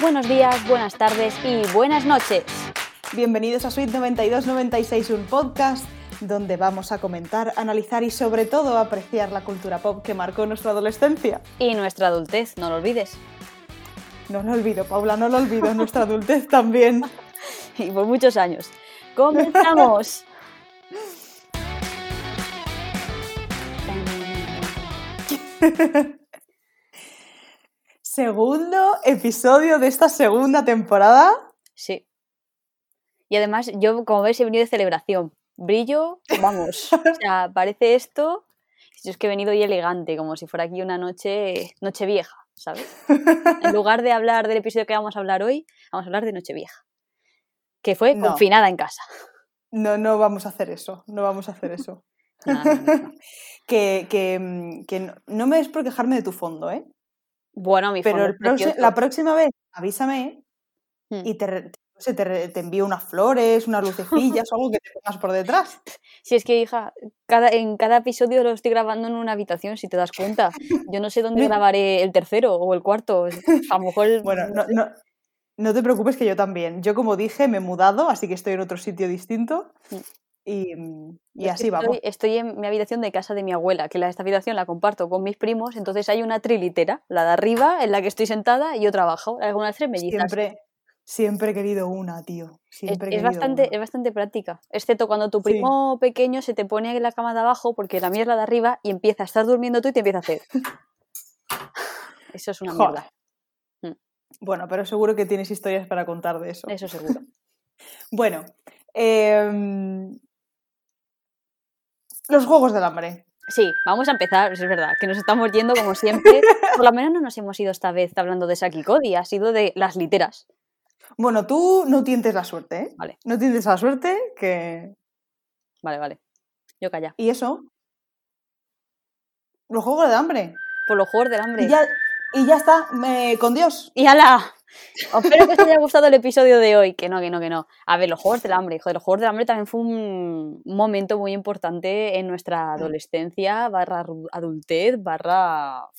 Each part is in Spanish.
Buenos días, buenas tardes y buenas noches. Bienvenidos a Suite 9296, un podcast donde vamos a comentar, analizar y sobre todo apreciar la cultura pop que marcó nuestra adolescencia. Y nuestra adultez, no lo olvides. No lo olvido, Paula, no lo olvido, nuestra adultez también. Y por muchos años. ¡Comenzamos! Segundo episodio de esta segunda temporada. Sí. Y además, yo, como veis, he venido de celebración. Brillo, vamos. o sea, parece esto. Yo es que he venido hoy elegante, como si fuera aquí una noche, noche vieja, ¿sabes? En lugar de hablar del episodio que vamos a hablar hoy, vamos a hablar de Nochevieja. Que fue No. confinada en casa. No, no vamos a hacer eso, no vamos a hacer eso. No, que, que, mm, que no, me es por quejarme de tu fondo, ¿eh? Bueno, mi Pero el la próxima vez avísame Hmm. y te, te, re- te envío unas flores, unas lucecillas o algo que te pongas por detrás. Si es que, hija, cada, en cada episodio lo estoy grabando en una habitación, si te das cuenta. Yo no sé dónde grabaré el tercero o el cuarto. A lo mejor. el- Bueno, no, no, no te preocupes que yo también. Yo, como dije, me he mudado, así que estoy en otro sitio distinto. Mm. Y, mm, y Yo es así vamos. Estoy, estoy en mi habitación de casa de mi abuela, que la, esta habitación la comparto con mis primos, entonces hay una trilitera, la de arriba en la que estoy sentada y otra abajo, algunas tres mellizas. Siempre, siempre he querido una, tío. Es, Siempre es querido bastante, una. es bastante práctica, excepto cuando tu Sí. primo pequeño se te pone en la cama de abajo, porque la mía es la de arriba, y empieza a estar durmiendo tú y te empieza a hacer. Eso es una Joder. mierda, Bueno, pero seguro que tienes historias para contar de eso. eso seguro. Bueno, em, los Juegos del Hambre. Sí, vamos a empezar, es verdad, que nos estamos yendo como siempre. Por lo menos no nos hemos ido esta vez hablando de Saki Cody, ha sido de las literas. Bueno, tú no tientes la suerte, ¿eh? Vale. No tientes la suerte que... Vale, vale. Yo calla. ¿Y eso? Los Juegos del Hambre. Por los juegos del hambre. Y ya, y ya está, me- con Dios. ¡Y ala! Espero que os haya gustado el episodio de hoy. Que no, que no, que no. A ver, los Juegos del Hambre. Joder, los Juegos del Hambre también fue un momento muy importante en nuestra adolescencia, barra adultez, barra... O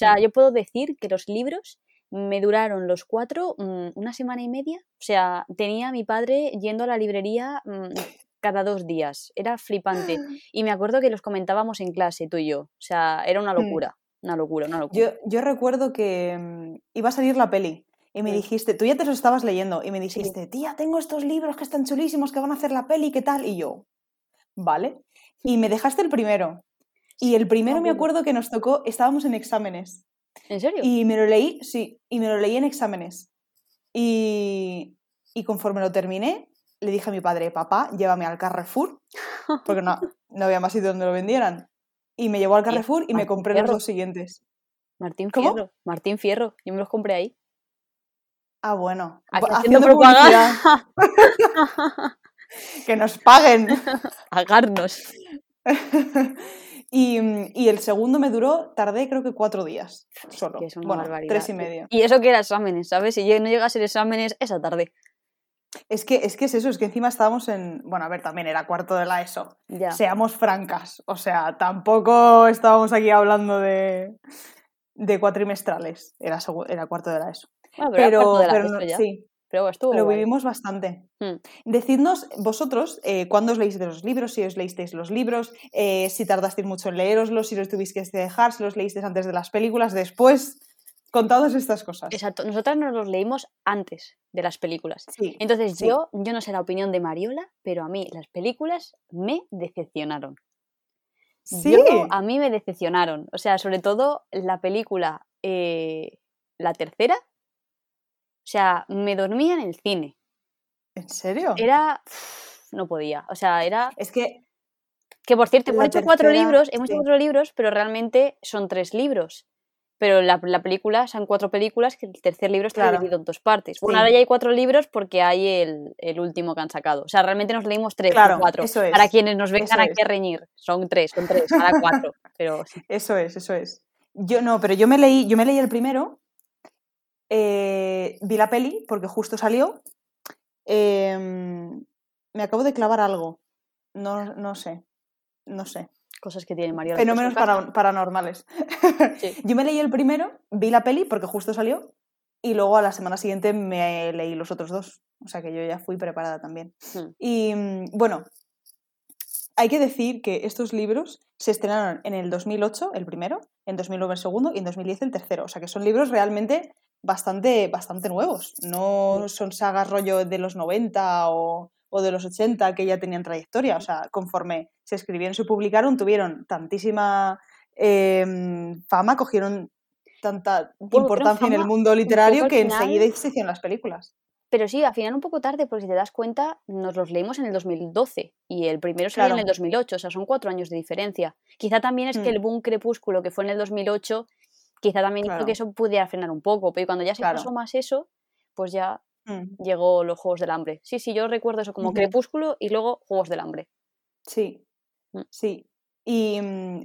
sea, yo puedo decir que los libros me duraron los cuatro mm, una semana y media. O sea, tenía a mi padre yendo a la librería mm, cada dos días. Era flipante. Y me acuerdo que los comentábamos en clase, tú y yo. O sea, era una Mm. locura. Una locura, una locura. Yo, yo recuerdo que mm, iba a salir la peli y me dijiste, tú ya te los estabas leyendo y me dijiste, tía, tengo estos libros que están chulísimos, que van a hacer la peli, ¿qué tal? Y yo, vale. Y me dejaste el primero. Y el primero me acuerdo. que nos tocó, estábamos en exámenes. ¿En serio? Y me lo leí, sí, y me lo leí en exámenes. Y, y conforme lo terminé, le dije a mi padre, papá, llévame al Carrefour, porque no, no había más sitio donde lo vendieran. Y me llevó al Carrefour y me compré los dos siguientes. Martín ¿Cómo? Fierro. Martín Fierro. Yo me los compré ahí. Ah, bueno. Haciendo haciendo propaganda. publicidad, que nos paguen. Agarnos. y, y el segundo me duró, tardé creo que cuatro días solo. Que es una bueno, barbaridad. tres y medio. Y eso que era exámenes, ¿sabes? Si no llega a ser exámenes esa tarde. Es que, es que es eso, es que encima estábamos en. Bueno, a ver, también era cuarto de la ESO. Ya. Seamos francas. O sea, tampoco estábamos aquí hablando de, de cuatrimestrales. Era, era cuarto de la ESO. Bueno, pero, Pero, no- ya. sí, Pero estuvo lo guay. vivimos bastante. Mm. Decidnos vosotros eh, cuándo os leísteis los libros, si os leísteis los libros, eh, si tardasteis mucho en leeroslos, si los tuvisteis que dejar, si los leísteis antes de las películas, después, con todas estas cosas. Exacto. Nosotras nos los leímos antes de las películas. Sí, Entonces sí. yo, yo no sé la opinión de Mariola, pero a mí las películas me decepcionaron. sí. Yo, a mí me decepcionaron. O sea, sobre todo la película, eh, la tercera. O sea, me dormía en el cine. ¿En serio? Era. No podía. O sea, era. Es que Que por cierto, hemos hecho cuatro libros, hemos sí. hecho cuatro libros, pero realmente son tres libros. Pero la, la película son cuatro películas, que el tercer libro está Claro. dividido en dos partes. Bueno, Sí. ahora ya hay cuatro libros porque hay el, el último que han sacado. O sea, realmente nos leímos tres, Claro, cuatro. eso es, Para quienes nos vengan eso aquí a reñir. Son tres, son tres, para cuatro. Pero eso es, eso es. Yo no, pero yo me leí, yo me leí el primero, eh, vi la peli porque justo salió. em, me acabo de clavar algo. No, no sé. No sé. cosas que tiene Mario. Fenómenos para- paranormales. Sí. Yo me leí el primero, vi la peli porque justo salió y luego a la semana siguiente me leí los otros dos. O sea que yo ya fui preparada también. Hmm. Y mm, bueno, hay que decir que estos libros se estrenaron en el 2008, el primero, en 2009 el segundo y en 2010 el tercero. O sea que son libros realmente bastante, bastante nuevos. No son sagas rollo de los 90 o, o de los 80 que ya tenían trayectoria. O sea, conforme se escribieron, se publicaron, tuvieron tantísima em, fama, cogieron tanta importancia en el mundo literario que enseguida se hicieron las películas. Pero sí, al final un poco tarde, porque si te das cuenta, nos los leímos en el 2012 y el primero salió en Claro. el 2008, o sea, son cuatro años de diferencia. Quizá también es que Mm. el boom crepúsculo que fue en el 2008, quizá también hizo Claro. que eso pudiera frenar un poco, pero cuando ya se Claro. pasó más eso, pues ya Mm, llegó los Juegos del Hambre. Sí, sí, yo recuerdo eso como crepúsculo y luego Juegos del Hambre. Sí, Mm. sí. Y,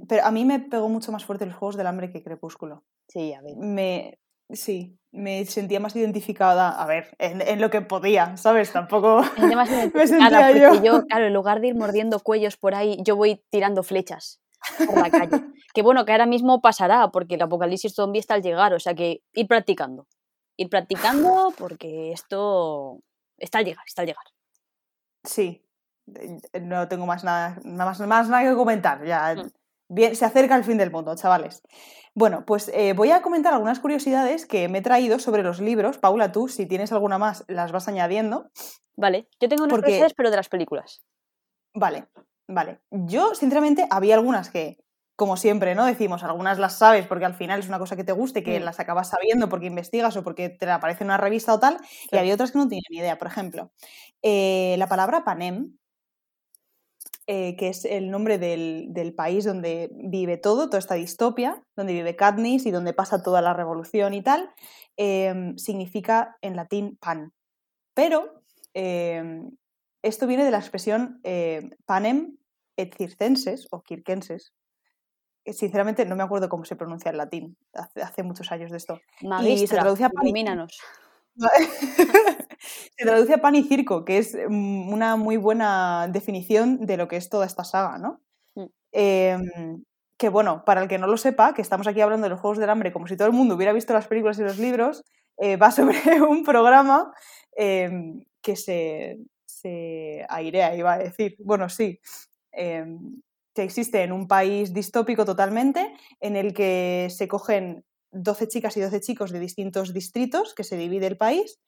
pero a mí me pegó mucho más fuerte los Juegos del Hambre que Crepúsculo. Sí, a ver. Me, sí, me sentía más identificada, a ver, en, en lo que podía, ¿sabes? Tampoco... Me sentía más Me identificada, sentía porque yo. yo, claro, en lugar de ir mordiendo cuellos por ahí, yo voy tirando flechas por la calle. Que bueno, que ahora mismo pasará, porque el apocalipsis zombie está al llegar, o sea que ir practicando. Ir practicando porque esto está al llegar, está al llegar. Sí, eh, no tengo más nada, más, más nada que comentar. Ya Mm. Bien, se acerca el fin del mundo, chavales. Bueno, pues eh, voy a comentar algunas curiosidades que me he traído sobre los libros. Paula, tú, si tienes alguna más, las vas añadiendo. Vale, yo tengo unas Porque- curiosidades, pero de las películas. Vale, vale. Yo, sinceramente, había algunas que, como siempre, ¿no? Decimos, algunas las sabes porque al final es una cosa que te guste, que Mm. las acabas sabiendo porque investigas o porque te aparece en una revista o tal, y había otras que no tenía ni idea. Por ejemplo, eh, la palabra Panem, eh, que es el nombre del, del país donde vive todo, toda esta distopia, donde vive Katniss y donde pasa toda la revolución y tal, em, significa en latín pan. Pero em, esto viene de la expresión eh, panem et circenses o quirquenses. que Sinceramente no me acuerdo cómo se pronuncia en latín, hace, hace muchos años de esto. Magistra, traduce a pan y- ilumínanos. se traduce a pan y circo, que es mm, una muy buena definición de lo que es toda esta saga, ¿no? Mm. Em, que bueno, para el que no lo sepa, que estamos aquí hablando de los Juegos del Hambre como si todo el mundo hubiera visto las películas y los libros, eh, va sobre un programa em, que se, se airea, iba a decir. Bueno, sí. em, que existe en un país distópico totalmente, en el que se cogen 12 chicas y 12 chicos de distintos distritos, que se divide el país,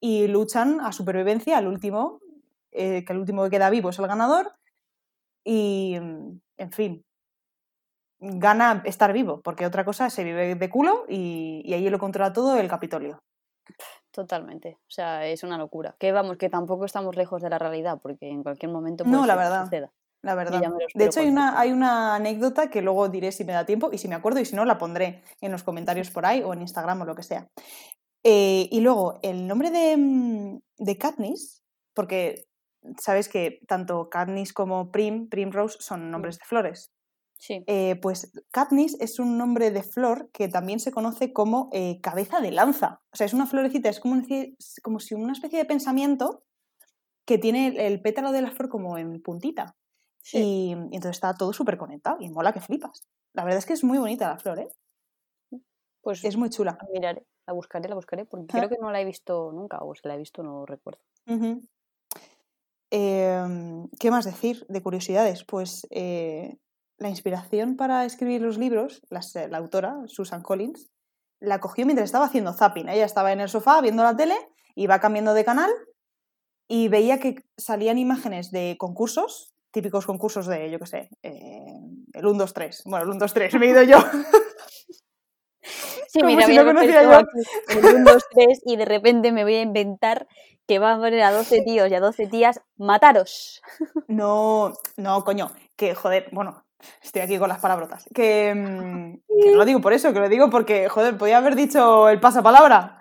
y luchan a supervivencia al último, eh, que el último que queda vivo es el ganador, y en fin, gana estar vivo, porque otra cosa se vive de culo y, y ahí lo controla todo el Capitolio. Totalmente. O sea, es una locura. Que vamos, que tampoco estamos lejos de la realidad, porque en cualquier momento No, puede la ser que verdad. suceda. La verdad. De hecho, hay una, hay una anécdota que luego diré si me da tiempo y si me acuerdo y si no, la pondré en los comentarios por ahí o en Instagram o lo que sea. Eh, y luego, el nombre de, mm, de Katniss, porque sabes que tanto Katniss como Prim, Primrose son nombres de flores. Sí. Eh, pues Katniss es un nombre de flor que también se conoce como eh, cabeza de lanza. O sea, es una florecita, es como, una- como si una especie de pensamiento que tiene el pétalo de la flor como en puntita. Sí. Y, y entonces está todo súper conectado y mola que flipas. La verdad es que es muy bonita la flor, ¿eh? Pues Es muy chula. la miraré, la buscaré, la buscaré, porque Ah. creo que no la he visto nunca, o si la he visto no recuerdo. Em, ¿Qué más decir de curiosidades? Pues eh, la inspiración para escribir los libros, las- eh, la autora, Susan Collins, la cogió mientras estaba haciendo zapping. Ella estaba en el sofá viendo la tele, iba cambiando de canal y veía que salían imágenes de concursos, típicos concursos de, yo qué sé, eh, el 1, 2, 3. Bueno, el 1, 2, 3, me he ido yo. Sí, Como mira, si conociera puesto yo. aquí el 1, 2, 3 y de repente me voy a inventar que va a poner a 12 tíos y a 12 tías, mataros. No, no, coño, que joder, bueno, estoy aquí con las palabrotas. Que, mm, que no lo digo por eso, que lo digo porque, joder, podía haber dicho el pasapalabra.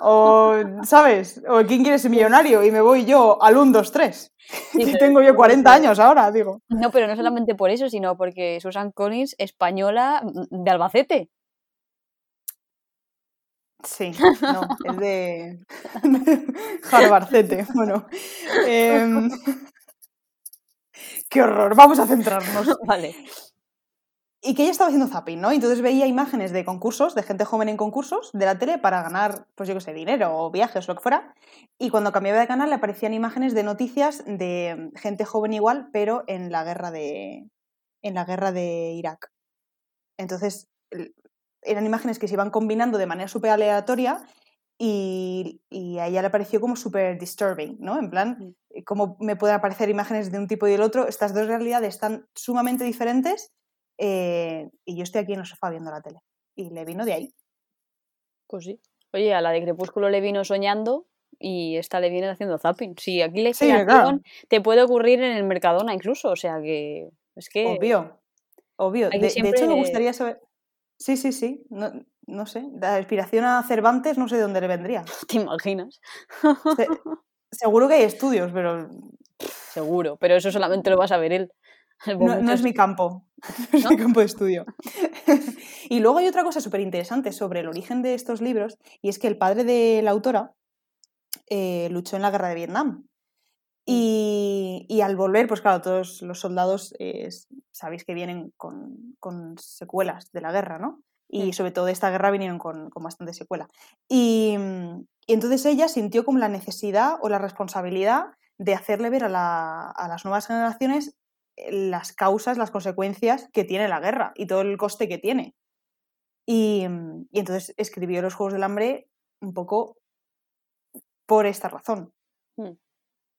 O, ¿sabes? O quién quiere ser millonario y me voy yo al 1, 2, 3. Sí, Y pero tengo yo no 40 sé. años ahora, digo. No, pero no solamente por eso, sino porque Susan Collins, española mm, de Albacete. Sí, no, es de Harvardcete. Bueno, em, qué horror, vamos a centrarnos. Vale. Y que ella estaba haciendo zapping, ¿no? Entonces veía imágenes de concursos, de gente joven en concursos de la tele para ganar, pues yo qué sé, dinero o viajes o lo que fuera. Y cuando cambiaba de canal le aparecían imágenes de noticias de gente joven igual, pero en la guerra de, en la guerra de Irak. Entonces, eran imágenes que se iban combinando de manera súper aleatoria y, y, a ella le pareció como súper disturbing, ¿no? En plan, mm. eh, ¿cómo me pueden aparecer imágenes de un tipo y del otro? Estas dos realidades están sumamente diferentes eh, y yo estoy aquí en el sofá viendo la tele. Y le vino de ahí. Pues sí. Oye, a la de Crepúsculo le vino soñando y esta le viene haciendo zapping. Si aquí le sí, te puede ocurrir en el Mercadona incluso, o sea que es que... Obvio, obvio. De, hecho me gustaría saber... Sí, sí, sí. No, no, sé. La inspiración a Cervantes no sé de dónde le vendría. ¿Te imaginas? seguro que hay estudios, pero... Seguro, pero eso solamente lo vas a ver él. No, es mi campo, no es mi campo de estudio. y luego hay otra cosa súper interesante sobre el origen de estos libros, y es que el padre de la autora eh, luchó en la guerra de Vietnam. Mm. Y, al volver, pues claro, todos los soldados eh, sabéis que vienen con, secuelas de la guerra, ¿no? Y sobre todo de esta guerra vinieron con, bastante secuela. Y, entonces ella sintió como la necesidad o la responsabilidad de hacerle ver a, a las nuevas generaciones las causas, las consecuencias que tiene la guerra y todo el coste que tiene. Y, entonces escribió Los Juegos del Hambre un poco por esta razón, hmm.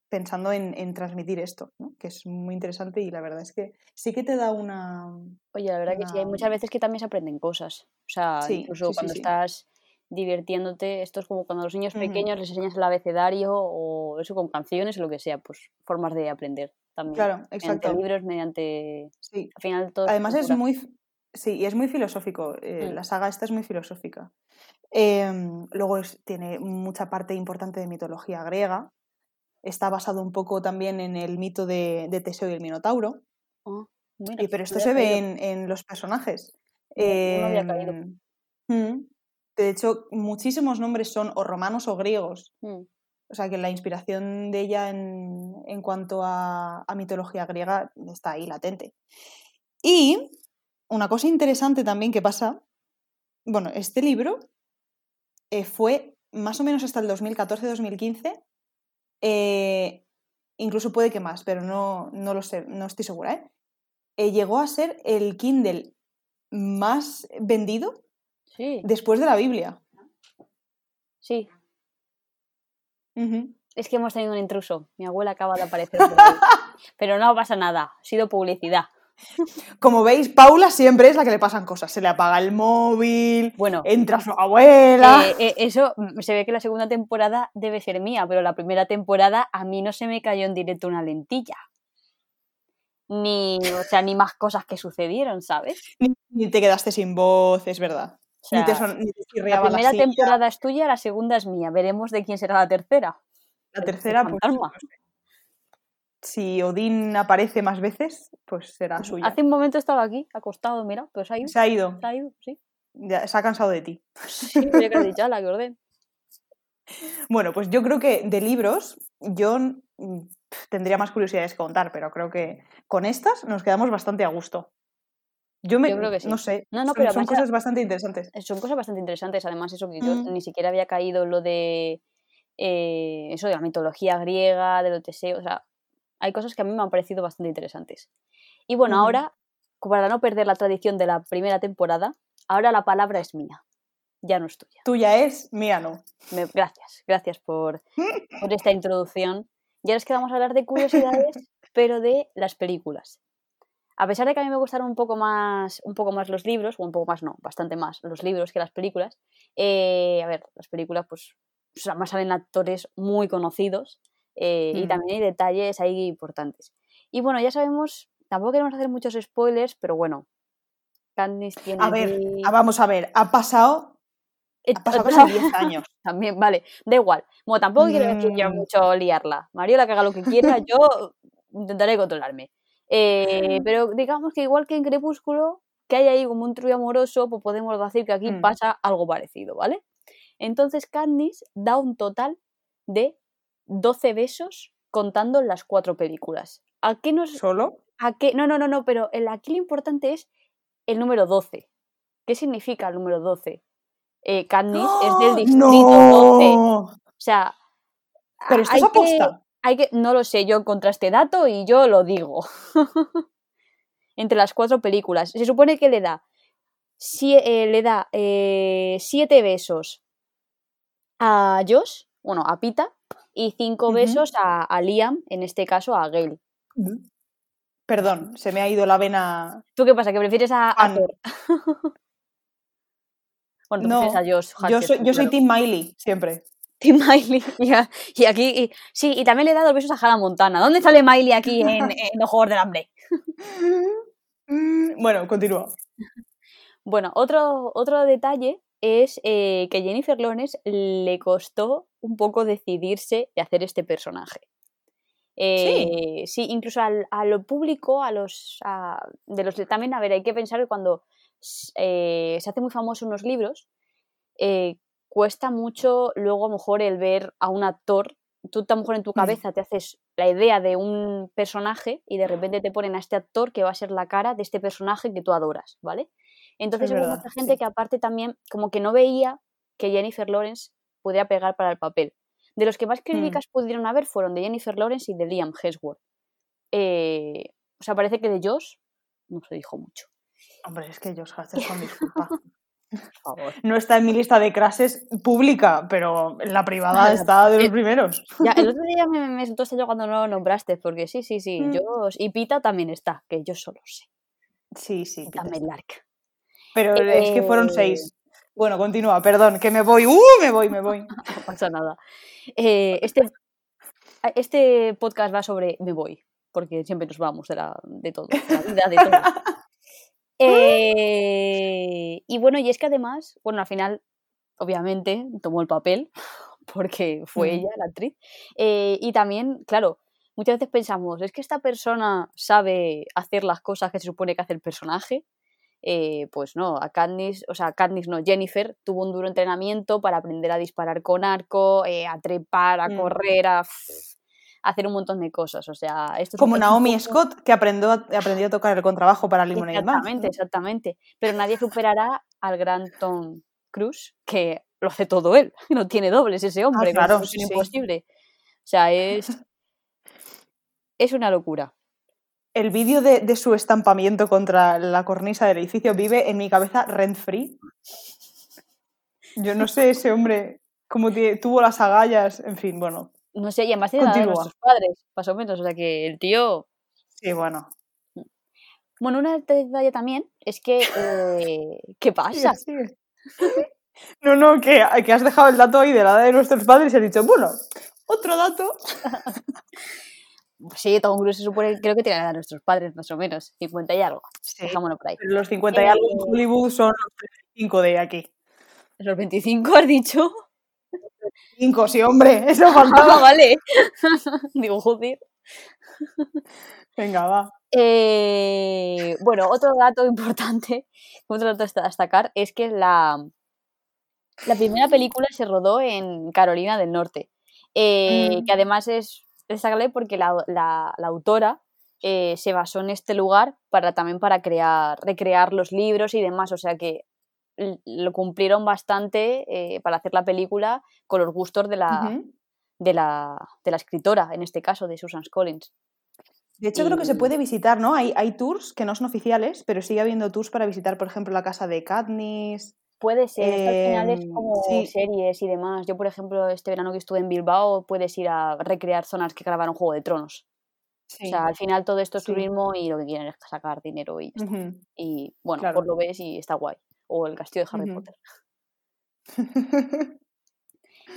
pensando en, transmitir esto, que es muy interesante y la verdad es que sí que te da una... Oye, la verdad que sí, hay muchas veces que también se aprenden cosas. O sea, incluso cuando estás divirtiéndote, esto es como cuando a los niños pequeños les enseñas el abecedario o eso con canciones o lo que sea, pues formas de aprender también. Claro, exacto. Mediante libros, mediante... Sí. Al final todo... Además es muy... Sí, y es muy filosófico. Eh, mm. La saga esta es muy filosófica. Em, luego tiene mucha parte importante de mitología griega. Está basado un poco también en el mito de, Teseo y el Minotauro. Oh, pero esto se ve en, los personajes. Em, mm, de hecho, muchísimos nombres son o romanos o griegos. Mm. O sea que la inspiración de ella en, cuanto a, mitología griega está ahí latente. Y una cosa interesante también que pasa, bueno, este libro eh, fue más o menos hasta el 2014-2015, eh, incluso puede que más, pero no, no lo sé, no estoy segura. ¿eh? ¿eh? llegó a ser el Kindle más vendido después de la Biblia. Sí, es que hemos tenido un intruso. Mi abuela acaba de aparecer. Pero no pasa nada, ha sido publicidad. Como veis, Paula siempre es la que le pasan cosas. Se le apaga el móvil, bueno, entra su abuela. Eh, eh, eso mm, se ve que la segunda temporada debe ser mía, pero la primera temporada a mí no se me cayó en directo una lentilla. Ni, o sea, ni más cosas que sucedieron, ¿sabes? Ni, te quedaste sin voz, es verdad la primera temporada es tuya, la segunda es mía. Veremos de quién será la tercera. La tercera, pues, si Odín aparece más veces, pues será suya. Hace un momento estaba aquí, acostado, mira, pues se ha ido. Se ha ido. Se ha ido, sí. Ya, se ha cansado de ti. Sí, dicho, la. Bueno, pues yo creo que de libros, yo mm, tendría más curiosidades que contar, pero creo que con estas nos quedamos bastante a gusto. Yo, me, creo que sí. No sé. No, no, son, pero son cosas bastante interesantes. Son cosas bastante interesantes. Además, eso que yo mm. ni siquiera había caído lo de. Eh, eso de la mitología griega, de lo Teseo. O sea, hay cosas que a mí me han parecido bastante interesantes. Y bueno, ahora, para no perder la tradición de la primera temporada, ahora la palabra es mía. Ya no es tuya. Tuya es, mía no. gracias, gracias por, por esta introducción. Ya les quedamos a hablar de curiosidades, pero de las películas. A pesar de que a mí me gustaron un poco más, un poco más los libros, o un poco más no, bastante más los libros que las películas, eh, a ver, las películas pues además salen actores muy conocidos eh, y mm. también hay detalles ahí importantes. Y bueno, ya sabemos, tampoco queremos hacer muchos spoilers, pero bueno, Candice tiene... A ver, ah, vamos a ver, ha pasado... Eh, ha pasado 10 años. También, vale, da igual. Bueno, tampoco quiero decir yo mm. mucho liarla. Mariola que haga lo que quiera, yo intentaré controlarme. Eh, pero digamos que igual que en Crepúsculo, que hay ahí como un trío amoroso, pues podemos decir que aquí mm. pasa algo parecido, ¿vale? Entonces Candice da un total de 12 besos contando las cuatro películas. ¿A qué nos... ¿Solo? ¿A qué? No, no, no, no, pero aquí lo importante es el número 12. ¿Qué significa el número 12? Eh, Katniss es del distrito 12. O sea, Pero esto es aposta. Que, hay que, no lo sé, yo encontré este dato y yo lo digo. Entre las cuatro películas. Se supone que le da, sie- eh, le da eh, siete besos a Josh, bueno, a Pita, y cinco besos a, a Liam, en este caso a Gale. Perdón, se me ha ido la vena. ¿Tú qué pasa? ¿Que prefieres a, a. Thor? bueno, No, prefieres a Josh. Yo soy, yo soy. Team Miley, siempre. Tim Miley. Y, aquí, y- sí, y también le he dado besos a Hannah Montana. ¿Dónde sale Miley aquí en, en Los Juegos del Hambre? Mm, Bueno, continúa. Bueno, otro, otro detalle es eh, que Jennifer Lawrence le costó un poco decidirse de hacer este personaje. Eh, sí. incluso al, a lo público, a los a- de los también, a ver, hay que pensar que cuando eh, se hace muy famoso unos libros, eh, cuesta mucho luego a lo mejor el ver a un actor. Tú a lo mejor en tu Mm. cabeza te haces la idea de un personaje y de repente te ponen a este actor que va a ser la cara de este personaje que tú adoras, ¿vale? Entonces Es hubo mucha gente sí. que aparte también como que no veía que Jennifer Lawrence podía pegar para el papel. De los que más Mm. críticas pudieron haber fueron de Jennifer Lawrence y de Liam Hemsworth. Eh, o sea, parece que de Josh no se dijo mucho. Hombre, es que Josh Hutcherson, disculpa. Por favor. No está en mi lista de crases pública, pero en la privada está de los Eh, primeros. Ya, el otro día me, me sentó yo cuando no lo nombraste, porque sí, sí, sí, Mm. Josh y Pita también está, que yo solo sé. Sí, sí. Pita. Pero es que fueron Eh, seis. Bueno, continúa, perdón, que me voy. ¡Uh! Me voy, me voy. No pasa nada. Eh, este, este podcast va sobre me voy, porque siempre nos vamos de, la, de todo, de la vida, de todo. Eh, y bueno, y es que además, bueno, al final, obviamente, tomó el papel, porque fue ella la actriz. Eh, y también, claro, muchas veces pensamos, es que esta persona sabe hacer las cosas que se supone que hace el personaje. Eh, pues no, a Katniss, o sea, Katniss no, Jennifer tuvo un duro entrenamiento para aprender a disparar con arco, eh, a trepar, a Mm. correr, a hacer un montón de cosas. O sea, esto es Como es Naomi poco- Scott, que aprendió, a- aprendió a tocar el contrabajo para Lemonade Man. Exactamente, exactamente. Pero nadie superará al gran Tom Cruise, que lo hace todo él. No tiene dobles ese hombre, Ah, claro, es sí, imposible. O sea, es. Es una locura. El vídeo de, de su estampamiento contra la cornisa del edificio vive en mi cabeza rent free. Yo no sé ese hombre cómo tuvo las agallas, en fin, bueno. No sé, y además tiene de nuestros padres, más o menos. O sea, que el tío. Sí, bueno. Bueno, una detalle también es que. eh, ¿Qué pasa? No, no, que, que has dejado el dato ahí de la edad de nuestros padres y has dicho, bueno, otro dato. Sí, Tom Cruise se supone, creo que tiene la edad de nuestros padres, más o menos. 50 y algo. Dejámoslo por ahí. Los 50 y algo en Eh, Hollywood son los 35 de aquí. Los 25 has dicho. 5, sí, hombre, eso Ah, faltaba. vale. Digo, joder. Venga, va. Eh, bueno, otro dato importante, otro dato a destacar, es que la, la primera película se rodó en Carolina del Norte, eh, Mm. que además es destacable porque la, la- la autora eh, se basó en este lugar para también para crear, recrear los libros y demás, o sea que lo cumplieron bastante eh, para hacer la película con los gustos de la, de, la, de la escritora, en este caso, de Susan Collins. De hecho, creo que se puede visitar, ¿no? Hay, hay tours que no son oficiales, pero sigue habiendo tours para visitar, por ejemplo, la casa de Katniss. Puede ser, al final es Em, como sí. series y demás. Yo, por ejemplo, este verano que estuve en Bilbao, puedes ir a recrear zonas que grabaron Juego de Tronos. O sea, al final todo esto es Sí. turismo y lo que quieren es sacar dinero y ya está. Ujú. Y bueno, Claro. pues lo ves y está guay. O el castillo de Harry. Potter.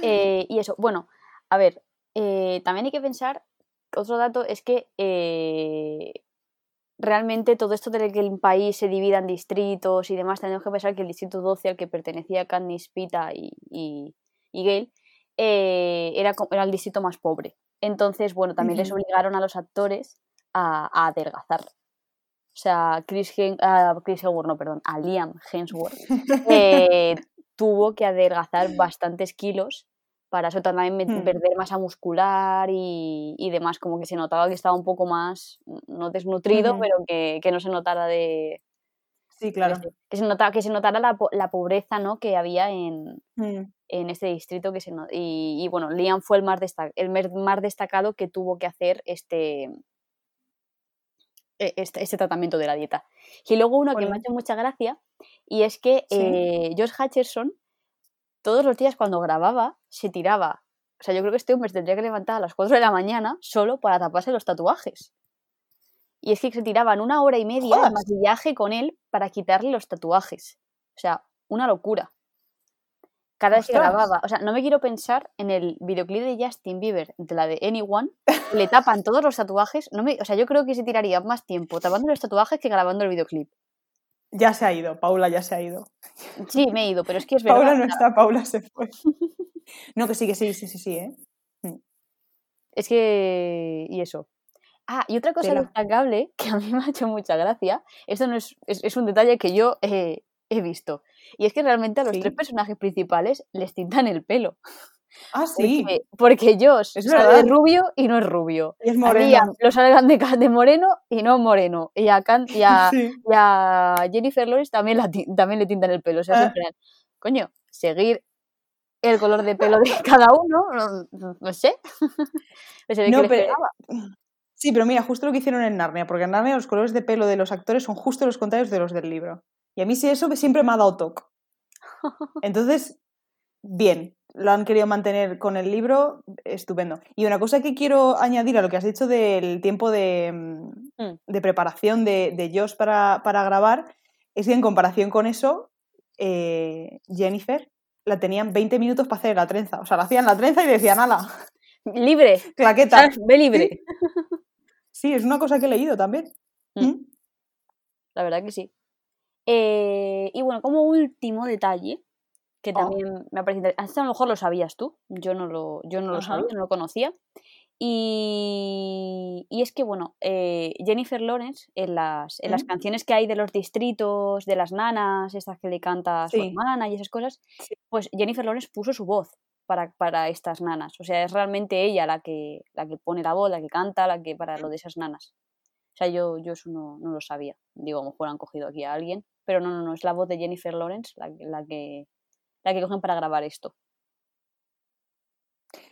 Eh, y eso, bueno, a ver, eh, también hay que pensar, otro dato es que eh, realmente todo esto de que el país se divida en distritos y demás, tenemos que pensar que el distrito 12 al que pertenecía Katniss, Pita y, y, y Gale era, era el distrito más pobre. Entonces, bueno, también les obligaron a los actores a, a adelgazar. O sea, Chris, Hem- ah, Chris Hemsworth, no, perdón, a Liam Hemsworth eh, tuvo que adelgazar bastantes kilos para eso también Hmm. perder masa muscular y, y demás, como que se notaba que estaba un poco más, no desnutrido, pero que, que no se notara de, Sí, claro. Que se, nota, que se notara la, la pobreza ¿no? que había en, Mm, en este distrito que se y, y, bueno, Liam fue el más, el más destacado que tuvo que hacer este, este, este tratamiento de la dieta. Y luego uno que me ha hecho mucha gracia y es que Sí. eh, Josh Hutcherson todos los días cuando grababa se tiraba. O sea, yo creo que este hombre se tendría que levantar a las 4 de la mañana solo para taparse los tatuajes. Y es que se tiraban una hora y media de maquillaje con él para quitarle los tatuajes. O sea, una locura. Cada vez que grababa. O sea, no me quiero pensar en el videoclip de Justin Bieber, de la de Anyone, le tapan todos los tatuajes. No me, o sea, yo creo que se tiraría más tiempo tapando los tatuajes que grabando el videoclip. Ya se ha ido, Paula ya se ha ido. Sí, me he ido, pero es que es verdad. Paula no está, Paula se fue. No, que sí, que sí, sí, sí, sí, ¿eh? Es que. Y eso. Ah, y otra cosa Tela. destacable que a mí me ha hecho mucha gracia. Esto no es, es, es un detalle que yo eh, he visto. Y es que realmente a los Sí. tres personajes principales les tintan el pelo. Ah, sí. Porque, porque Josh Es sale de rubio y no es rubio. Y es moreno. Liam lo salgan de, de moreno y no moreno. Y a, Can- y a, Sí. y a Jennifer Lawrence también, la también le tintan el pelo. O sea, Ah. siempre, coño, seguir el color de pelo de cada uno, no, no sé. No pero-. Sí, pero mira, justo lo que hicieron en Narnia, porque en Narnia los colores de pelo de los actores son justo los contrarios de los del libro. Y a mí sí eso siempre me ha dado toque. Entonces, bien, lo han querido mantener con el libro, estupendo. Y una cosa que quiero añadir a lo que has dicho del tiempo de, mm, Mm. de preparación de, de Josh para, para grabar, es que en comparación con eso, eh, Jennifer la tenían 20 minutos para hacer la trenza. O sea, la hacían la trenza y decían, ala, Libre, claqueta. ve libre. Sí, es una cosa que he leído también. ¿Mm? La verdad que sí. Eh, y bueno, como último detalle, que Oh. también me ha parecido interesante, a lo mejor lo sabías tú, yo no lo, yo no lo Ajá. sabía, no lo conocía. Y, y es que, bueno, eh, Jennifer Lawrence, en las, en las canciones que hay de los distritos, de las nanas, estas que le canta a su Sí. hermana y esas cosas, Sí. pues Jennifer Lawrence puso su voz para, para estas nanas. O sea, es realmente ella la que, la que pone la voz, la que canta, la que para lo de esas nanas. O sea, yo, yo eso no, no lo sabía. Digo, a lo mejor han cogido aquí a alguien. Pero no, no, no, es la voz de Jennifer Lawrence la, que- la, que, la que cogen para grabar esto.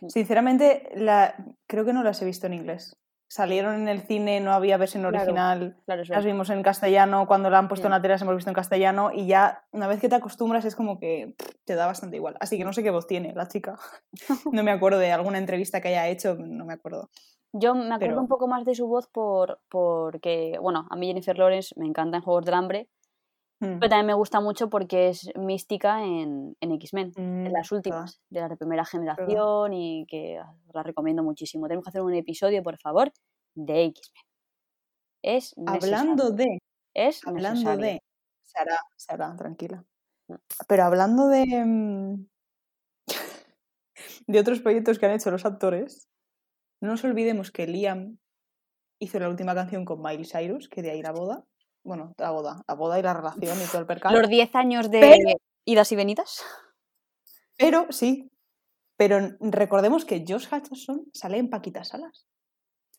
Sinceramente, la, creo que no las he visto en inglés. Salieron en el cine, no había versión Claro, original. Claro, Las vimos en castellano, cuando la han puesto en Mm. la tele las hemos visto en castellano y ya una vez que te acostumbras es como que te da bastante igual. Así que no sé qué voz tiene la chica. No me acuerdo de alguna entrevista que haya hecho, no me acuerdo. Yo me acuerdo pero- un poco más de su voz por porque, bueno, a mí Jennifer Lawrence me encanta en Juegos del Hambre, Mm. pero también me gusta mucho porque es mística en, en X-Men, en Mm, las últimas, de las de primera generación y que la recomiendo muchísimo. Tenemos que hacer un episodio, por favor, de X-Men. Es Hablando necesario, de, es hablando necesario. de, se hará, se hará, tranquila. Mm. Pero hablando de, de otros proyectos que han hecho los actores, no nos olvidemos que Liam hizo la última canción con Miley Cyrus, que de ahí la boda. Bueno, la boda, la boda y la relación y todo el percal. Los 10 años de Pero- idas y venidas. Pero sí, pero recordemos que Josh Hutcherson sale en Paquita Salas.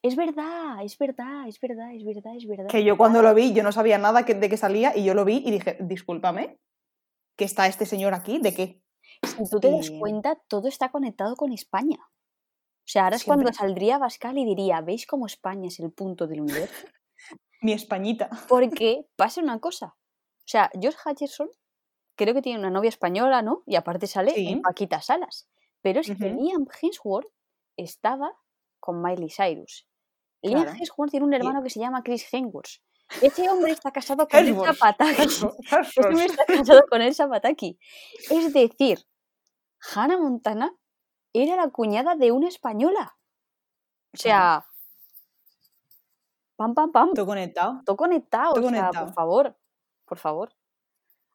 Es verdad, es verdad, es verdad, es verdad, es verdad. Que yo cuando lo vi, yo no sabía nada que- de qué salía y yo lo vi y dije, discúlpame, ¿que está este señor aquí? ¿De qué? Si tú te das cuenta, todo está conectado con España. O sea, ahora es cuando saldría Bascal y diría, ¿veis cómo España es el punto del universo? Mi Españita. Porque pasa una cosa. O sea, George Hutcherson creo que tiene una novia española, ¿no? Y aparte sale Sí. en Paquita Salas. Pero es que Ujú. Liam Hemsworth estaba con Miley Cyrus. Liam Claro. Hemsworth tiene un hermano que se llama Chris Hemsworth. Ese hombre está casado con Elsa. Pataki. Ese hombre está casado con Elsa Pataki. Es decir, Hannah Montana era la cuñada de una española. O sea, pam, pam, pam, Todo conectado. todo conectado. todo o sea, conectado. por favor, por favor.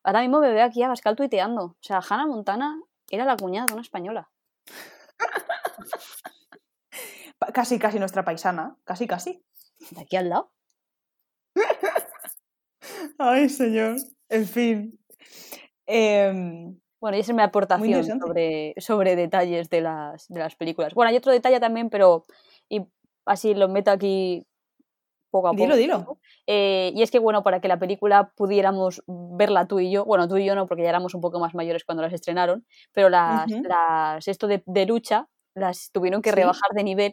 Ahora mismo me veo aquí a Pascal tuiteando. O sea, Hannah Montana era la cuñada de una española. Pa- Casi, casi nuestra paisana. Casi, casi. De aquí al lado. Ay, señor. En fin. Em, Bueno, y esa es mi aportación sobre detalles de las, de las películas. Bueno, hay otro detalle también, pero y así lo meto aquí poco a poco. Dilo, dilo. Eh, y es que, bueno, para que la película pudiéramos verla tú y yo, bueno, tú y yo no, porque ya éramos un poco más mayores cuando las estrenaron, pero las, esto de, de lucha las tuvieron que Sí. rebajar de nivel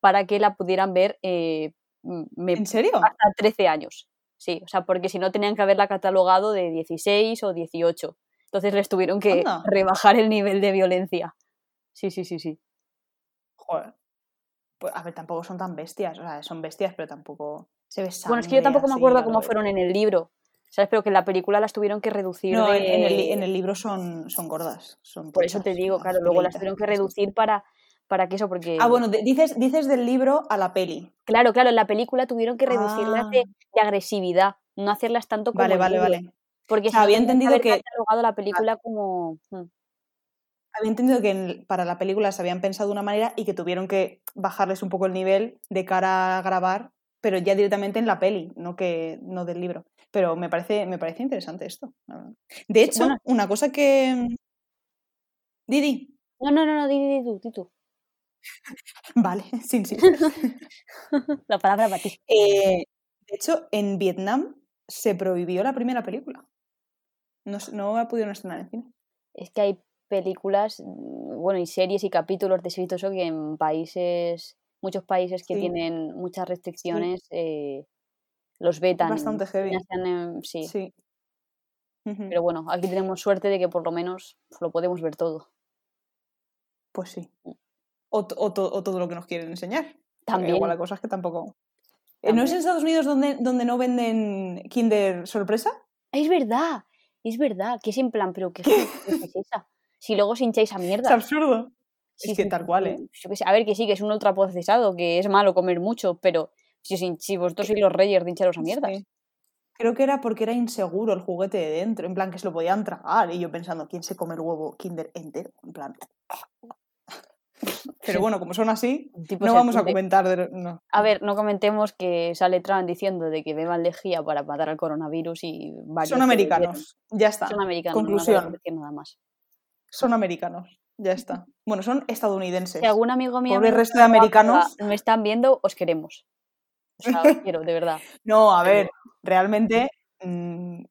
para que la pudieran ver eh, me- ¿En serio? hasta 13 años. Sí, o sea, porque si no tenían que haberla catalogado de 16 o 18. Entonces les tuvieron que Anda. rebajar el nivel de violencia. Sí, sí, sí, sí. Joder. Pues, a ver, tampoco son tan bestias. O sea, son bestias, pero tampoco se ve Bueno, es que yo tampoco me acuerdo cómo fueron en el libro, ¿sabes? Pero que en la película las tuvieron que reducir No, en, en el, en libro son, son gordas. Son Por eso te digo, claro, luego las tuvieron que reducir para, para que eso, porque... Ah, bueno, dices, dices del libro a la peli. Claro, claro, en la película tuvieron que reducirlas de, Ah. de agresividad, no hacerlas tanto como Vale, vale, libro, vale. Porque O sea, si no había entendido que- catalogado la película como... mm, Había entendido que para la película se habían pensado de una manera y que tuvieron que bajarles un poco el nivel de cara a grabar, pero ya directamente en la peli, no que no del libro. Pero me parece, me parece interesante esto. De hecho, bueno. una cosa que. Didi. No, no, no, no, di, di, di tú, tú. Vale, sí, sí. La palabra para ti. Eh, de hecho, en Vietnam se prohibió la primera película. No, no la pudieron estrenar en cine. Es que hay películas, bueno, y series y capítulos de Show que en países, muchos países que Sí. tienen muchas restricciones, eh, los vetan. bastante heavy. En- sí, pero bueno, aquí tenemos suerte de que por lo menos lo podemos ver todo. Pues sí. Mm. O, to- o to- o todo lo que nos quieren enseñar. También. Igual hay cosas que tampoco. Eh, ¿No es en Estados Unidos donde, donde no venden Kinder sorpresa? Es verdad, es verdad, que es en plan, pero ¿qué gilipollez es esa? Si luego se hincha esa Es mierda. absurdo. Sí, es que tal cual. ¿eh? Yo sé, a ver, que sí, que es un ultraprocesado, que es malo comer mucho, pero si, si, vosotros sois los reyes de hincharos a mierdas. Sí. Creo que era porque era inseguro el juguete de dentro, en plan que se lo podían tragar. Y yo pensando, ¿quién se come el huevo Kinder entero? En plan. Pero bueno, como son así, Tipo no vamos a comentar de. No. A ver, no comentemos que sale Trump diciendo de que beban lejía para matar al coronavirus y varios Son americanos. Ya está. Son americanos. Conclusión. No a nada más. Son americanos. Ya está. Bueno, son estadounidenses. Si algún amigo mío me resto de americanos. me están viendo, os queremos. O sea, os quiero, de verdad. No, a ver, realmente mm,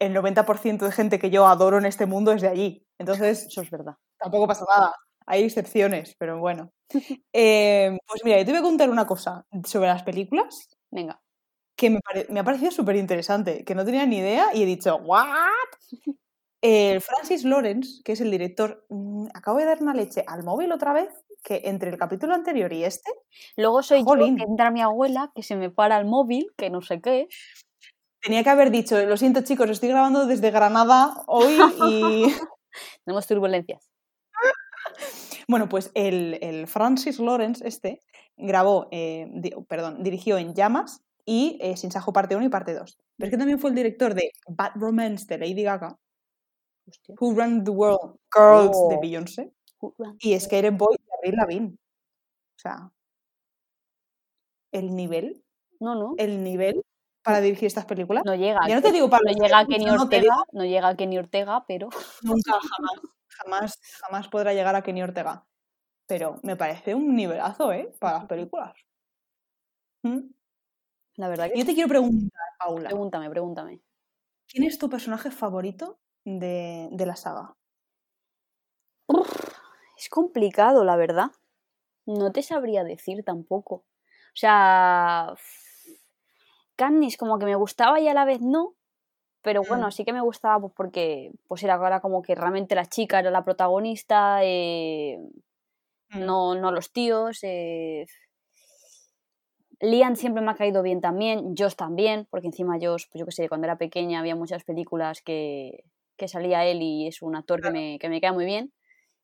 el 90% de gente que yo adoro en este mundo es de allí. Entonces, Eso es verdad. tampoco pasa nada. Hay excepciones, pero bueno. Eh, pues mira, yo te voy a contar una cosa sobre las películas Venga. que me, pare- me ha parecido súper interesante, que no tenía ni idea y he dicho, ¿what? El Francis Lawrence, que es el director, mm, acabo de dar una leche al móvil otra vez, que entre el capítulo anterior y este, Luego soy Jolín. yo que entra mi abuela, que se me para el móvil, que no sé qué. tenía que haber dicho, lo siento chicos, estoy grabando desde Granada hoy y... Tenemos turbulencias. Bueno, pues el, el Francis Lawrence, este, grabó, eh, di- perdón, dirigió en Llamas y eh, Sin Sajo parte 1 y parte 2. Pero es que también fue el director de Bad Romance de Lady Gaga, Hostia. Who Run the World, Girls de Oh. Beyoncé y Skater Boy de Avril Lavigne. O sea, el nivel, No, no. el nivel para dirigir estas películas. No llega. Ya no te digo para no llega a Kenny no Ortega, no llega a Kenny Ortega, pero Nunca, jamás, jamás, jamás podrá llegar a Kenny Ortega. Pero me parece un nivelazo, ¿eh? Para las películas. ¿Mm? la verdad que Yo te quiero preguntar, Paula, pregúntame, pregúntame. ¿quién es tu personaje favorito de, de la saga? Es complicado, la verdad. No te sabría decir tampoco. O sea, Katniss como que me gustaba y a la vez no. Pero bueno, Mm. sí que me gustaba pues, porque pues era ahora como que realmente la chica era la protagonista, eh, Mm. no, no los tíos. eh. Liam siempre me ha caído bien también, Josh también, porque encima Josh, pues yo que sé, cuando era pequeña había muchas películas que, que salía él y es un actor que me, que me cae muy bien,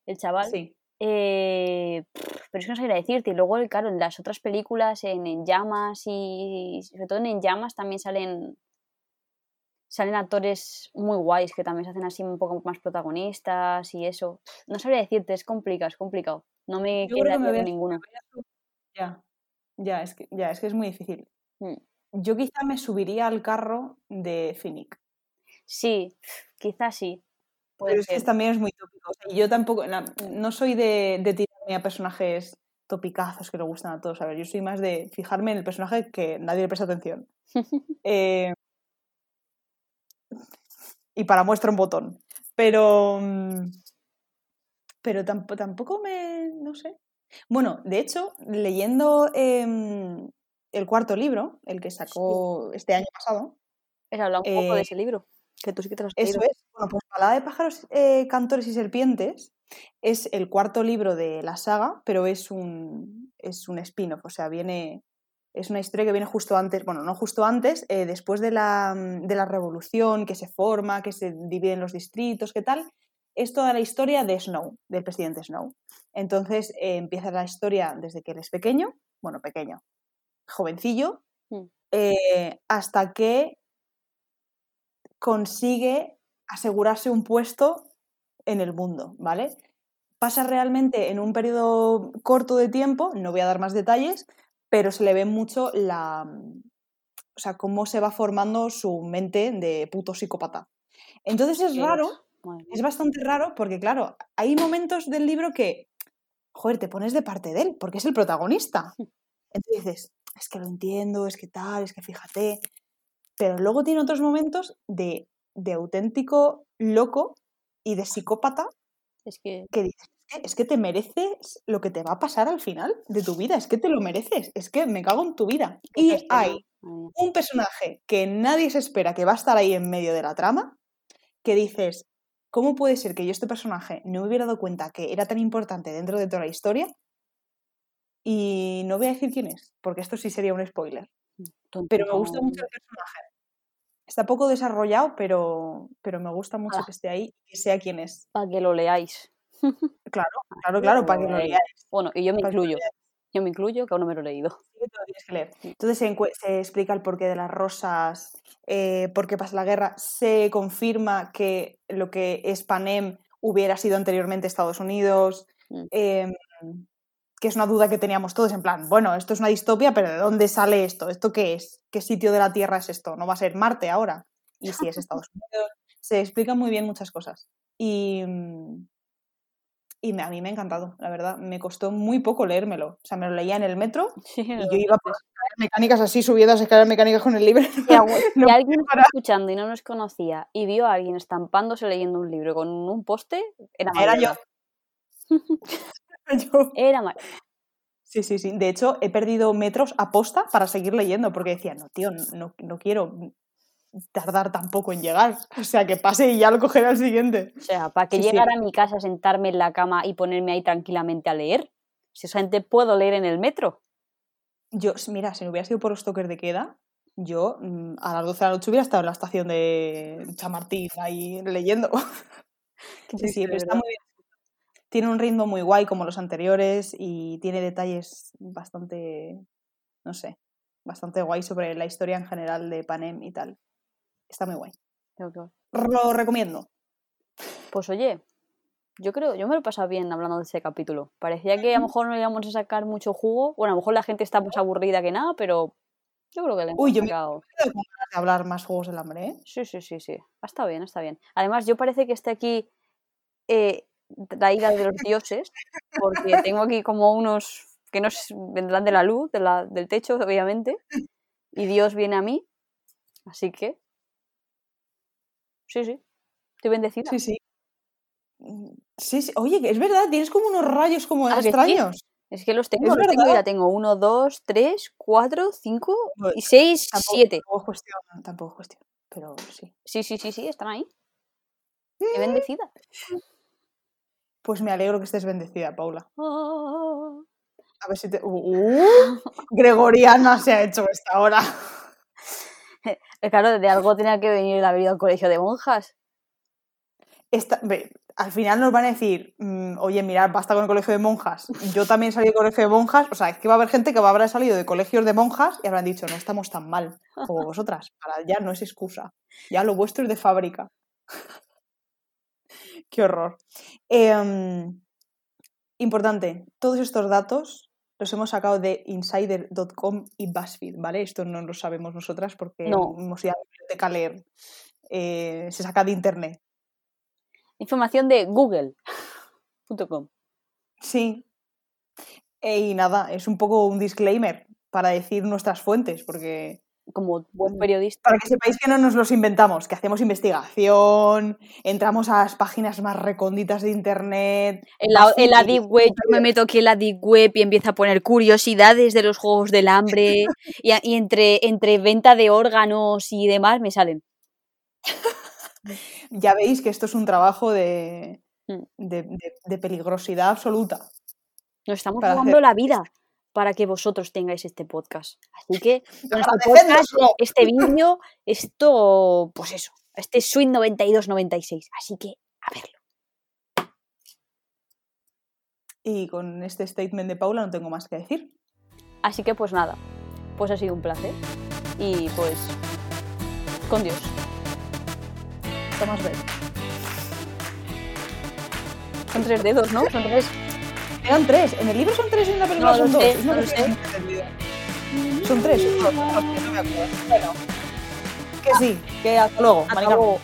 el chaval. Sí. Eh, pero es que no sabría decirte. Y luego, claro, en las otras películas, en, En Llamas y sobre todo en En Llamas también salen salen actores muy guays que también se hacen así un poco más protagonistas y eso. No sabría decirte, es complicado, es complicado. No me Yo creo que queda me ninguno. Ya, ya es, que, ya, es que es muy difícil. Mm. Yo quizá me subiría al carro de Finnick. Sí, quizás sí. Puede Pero es que también es muy tópico. O sea, yo tampoco, la- no soy de, de tirarme a personajes topicazos que le gustan a todos. A ver, yo soy más de fijarme en el personaje que nadie le presta atención. Eh, y para muestra un botón. Pero. mm, Pero tampoco, tampoco me. No sé. Bueno, de hecho, leyendo em, el cuarto libro, el que sacó este año pasado, Es hablar un poco de Eh, ese libro, que tú sí que te Eso es. Bueno, pues Balada de pájaros, eh, cantores y serpientes es el cuarto libro de la saga, pero es un, es un spin-off, o sea, viene, es una historia que viene justo antes, bueno, no justo antes, eh, después de la, mm, de la revolución que se forma, que se dividen los distritos, ¿qué tal? Es toda la historia de Snow, del presidente Snow. Entonces eh, empieza la historia desde que él es pequeño, bueno, pequeño, jovencillo, Mm. eh, hasta que consigue asegurarse un puesto en el mundo, ¿vale? Pasa realmente en un periodo corto de tiempo, no voy a dar más detalles, pero se le ve mucho la. O sea, cómo se va formando su mente de puto psicópata. Entonces es raro, es bastante raro, porque claro, hay momentos del libro que, joder, te pones de parte de él, porque es el protagonista. Entonces dices, es que lo entiendo, es que tal, es que fíjate. Pero luego tiene otros momentos de, de auténtico loco y de psicópata Es que que dices, "Es que- te mereces lo que te va a pasar al final de tu vida, es que te lo mereces, es que me cago en tu vida. Y hay un personaje que nadie se espera que va a estar ahí en medio de la trama, que dices, ¿cómo puede ser que yo este personaje no me hubiera dado cuenta que era tan importante dentro de toda la historia? Y no voy a decir quién es, porque esto sí sería un spoiler. Pero me gusta mucho el personaje. Está poco desarrollado, pero, pero me gusta mucho Ah. que esté ahí y que sea quien es. Para que lo leáis. Claro, claro, claro, para que lo leáis. Bueno, y yo me incluyo. Yo me incluyo, que aún no me lo he leído. Entonces se, explica el porqué de las rosas, eh, por qué pasa la guerra, se confirma que lo que es Panem hubiera sido anteriormente Estados Unidos, Mm. Que es una duda que teníamos todos, en plan, bueno, esto es una distopia, pero ¿de dónde sale esto? ¿Esto qué es? ¿Qué sitio de la Tierra es esto? ¿No va a ser Marte ahora? Y si es Estados Unidos. Se explican muy bien muchas cosas. Y, mm, y a mí me ha encantado, la verdad. Me costó muy poco leérmelo. O sea, me lo leía en el metro Sí, y yo iba por escaleras mecánicas así, subiendo las escaleras mecánicas con el libro. Si, No alguien está escuchando y no nos conocía y vio a alguien estampándose leyendo un libro con un poste, era Era yo. Yo- Era Mar- Sí, sí, sí. De hecho, he perdido metros a posta para seguir leyendo, porque decía, no, tío, no, no quiero tardar tampoco en llegar. O sea, que pase y ya lo cogeré al siguiente. O sea, para que Sí, sí. llegara a mi casa, sentarme en la cama y ponerme ahí tranquilamente a leer. Si esa gente puedo leer en el metro. Yo, mira, si no hubiera sido por los toques de queda, yo mm, a las 12 de la noche hubiera estado en la estación de Chamartín ahí leyendo. Sí, sí, pero está muy bien. Tiene un ritmo muy guay como los anteriores y tiene detalles bastante, no sé, bastante guay sobre la historia en general de Panem y tal. Está muy guay. Lo recomiendo. Pues oye, yo creo, yo me lo he pasado bien hablando de ese capítulo. Parecía que a lo mejor no íbamos a sacar mucho jugo. Bueno, a lo mejor la gente está más aburrida que nada, pero yo creo que le hemos Uy, yo me- sacado. Ganas de hablar más juegos del hambre, ¿eh? Sí, sí, sí, sí. Está bien, está bien. Además, yo parece que esté aquí eh, traída de los dioses, porque tengo aquí como unos que nos vendrán de la luz, de la- del techo, obviamente, y Dios viene a mí. Así que. Sí, sí. Estoy bendecida. Sí, sí. Mm, Sí, sí. Oye, es verdad, tienes como unos rayos como ¿Ah, sí? extraños. Es que los tengo, los tengo, mira, tengo uno, dos, tres, cuatro, cinco Bueno, y seis, Tampoco, siete. tampoco es cuestión, tampoco es cuestión, pero sí. Sí, sí, sí, sí, están ahí. Qué bendecida. Pues me alegro que estés bendecida, Paula. Ah. A ver si te... ¡Uh! Gregoriana se ha hecho esta hora. Eh, Claro, de algo tenía que venir haber ido al colegio de monjas. Esta- ve, al final nos van a decir, mm, oye, mirad, basta con el colegio de monjas. Yo también salí del colegio de monjas. O sea, es que va a haber gente que va a haber salido de colegios de monjas y habrán dicho, no estamos tan mal como vosotras. Para ya no es excusa. Ya lo vuestro es de fábrica. Qué horror. Em, importante, todos estos datos los hemos sacado de insider.com y BuzzFeed, ¿vale? Esto no lo sabemos nosotras porque No. hemos ido a la biblioteca a leer. Eh, se saca de internet. Información de google.com. Sí. Eh, y nada, es un poco un disclaimer para decir nuestras fuentes, porque Como buen periodista. para que sepáis que no nos los inventamos, que hacemos investigación, entramos a las páginas más recónditas de internet. En la, en la así, Deep Web, yo me meto aquí en la Deep Web y empiezo a poner curiosidades de los juegos del hambre y, entre, entre venta de órganos y demás me salen. Ya veis que esto es un trabajo de, Mm. de, de- de peligrosidad absoluta. Nos estamos jugando hacer la vida para que vosotros tengáis este podcast. Así que este podcast, este vídeo, esto, pues eso, este Swing 92-96. Así que a verlo. Y con este statement de Paula no tengo más que decir. Así que pues nada, pues ha sido un placer. Y pues, con Dios. Tomás ver. Son tres dedos, ¿no? Son tres. Eran tres. En el libro son tres y en la película No son dos. sé, no lo sé. Son tres. son dos, no me acuerdo. Bueno. Que sí, que hasta luego. Hasta marica. luego.